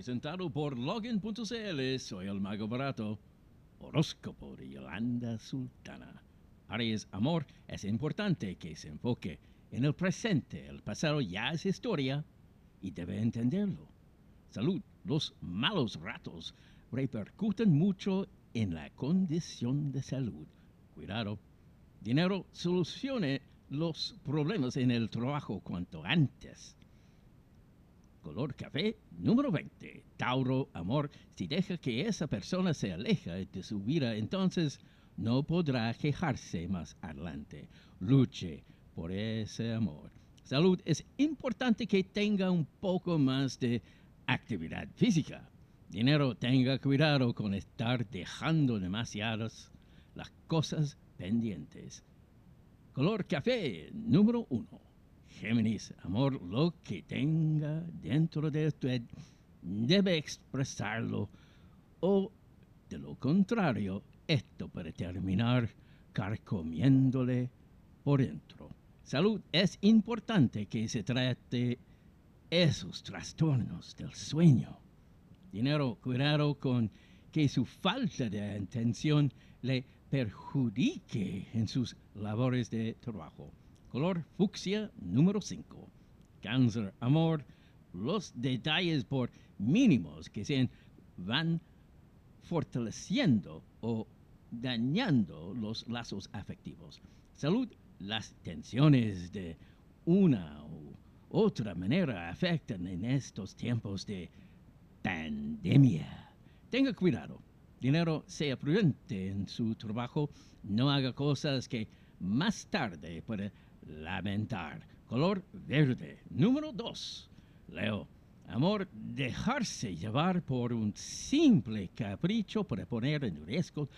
Presentado por Login.cl, soy el Mago Barato. Horóscopo de Yolanda Sultana. Aries, amor, es importante que se enfoque en el presente. El pasado ya es historia y debe entenderlo. Salud, los malos ratos repercuten mucho en la condición de salud. Cuidado. Dinero, solucione los problemas en el trabajo cuanto antes. Color café número 20. Tauro, amor, si deja que esa persona se aleja de su vida, entonces no podrá quejarse más adelante. Luche por ese amor. Salud, es importante que tenga un poco más de actividad física. Dinero, tenga cuidado con estar dejando demasiadas las cosas pendientes. Color café número 1. Géminis, amor, lo que tenga dentro de usted debe expresarlo o de lo contrario, esto puede terminar carcomiéndole por dentro. Salud, es importante que se trate esos trastornos del sueño. Dinero, cuidado con que su falta de atención le perjudique en sus labores de trabajo. Color fucsia número 5. Cáncer, amor, los detalles por mínimos que se van fortaleciendo o dañando los lazos afectivos. Salud, las tensiones de una u otra manera afectan en estos tiempos de pandemia. Tenga cuidado. Dinero, sea prudente en su trabajo. No haga cosas que más tarde puede lamentar. Color verde. Número 2. Leo. Amor, dejarse llevar por un simple capricho para poner en riesgo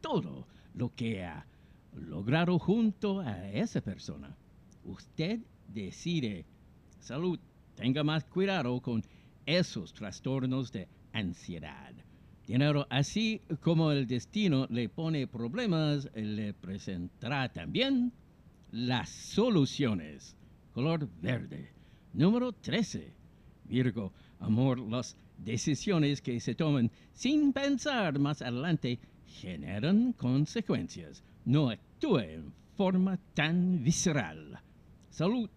todo lo que ha logrado junto a esa persona. Usted decide. Salud, tenga más cuidado con esos trastornos de ansiedad. Dinero, así como el destino le pone problemas, le presentará también las soluciones. Color verde. Número 13. Virgo, amor, las decisiones que se toman sin pensar más adelante generan consecuencias. No actúe en forma tan visceral. Salud.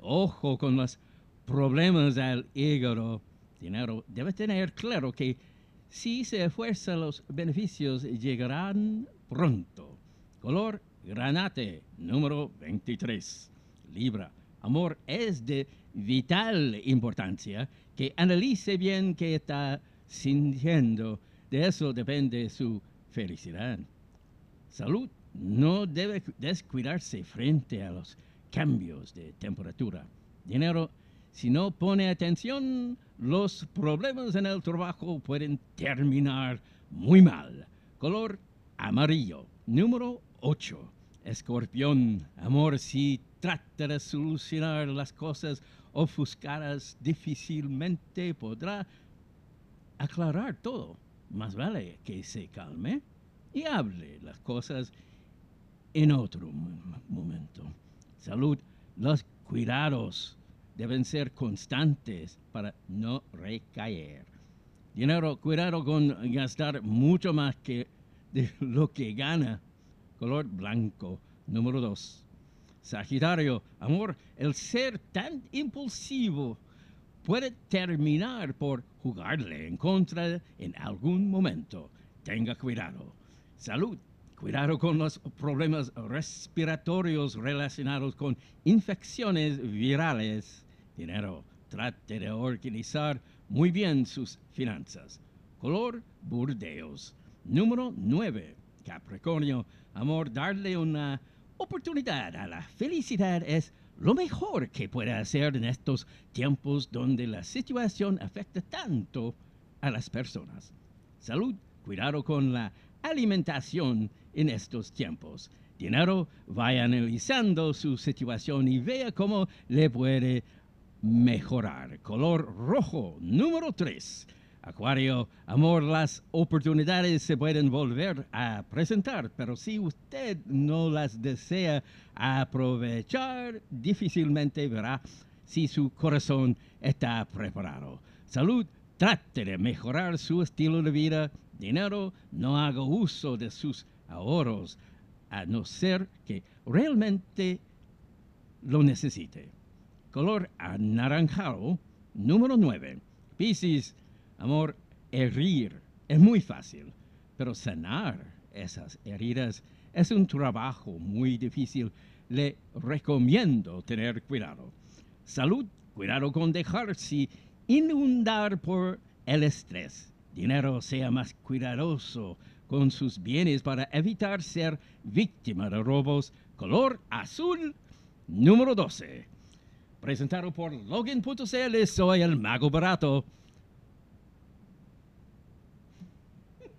Ojo con los problemas al hígado. Dinero debe tener claro que si se esfuerza los beneficios llegarán pronto. Color Granate, número 23. Libra. Amor es de vital importancia que analice bien qué está sintiendo. De eso depende su felicidad. Salud. No debe descuidarse frente a los cambios de temperatura. Dinero. Si no pone atención, los problemas en el trabajo pueden terminar muy mal. Color amarillo. Número 8. Escorpión, amor, si trata de solucionar las cosas ofuscadas, difícilmente podrá aclarar todo. Más vale que se calme y hable las cosas en otro momento. Salud, los cuidados deben ser constantes para no recaer. Dinero, cuidado con gastar mucho más que lo que gana color blanco. Número dos. Sagitario, amor, el ser tan impulsivo puede terminar por jugarle en contra en algún momento. Tenga cuidado. Salud. Cuidado con los problemas respiratorios relacionados con infecciones virales. Dinero. Trate de organizar muy bien sus finanzas. Color burdeos. Número 9. Capricornio, Amor, darle una oportunidad a la felicidad es lo mejor que puede hacer en estos tiempos donde la situación afecta tanto a las personas. Salud, cuidado con la alimentación en estos tiempos. Dinero, vaya analizando su situación y vea cómo le puede mejorar. Color rojo, número 3. Acuario, amor, las oportunidades se pueden volver a presentar, pero si usted no las desea aprovechar, difícilmente verá si su corazón está preparado. Salud, Trate de mejorar su estilo de vida. Dinero, no haga uso de sus ahorros, a no ser que realmente lo necesite. Color anaranjado, número 9. Piscis, amor, herir es muy fácil, pero sanar esas heridas es un trabajo muy difícil. Le recomiendo tener cuidado. Salud, cuidado con dejarse inundar por el estrés. Dinero, sea más cuidadoso con sus bienes para evitar ser víctima de robos. Color azul, número 12. Presentado por Logan.cl, soy el mago barato.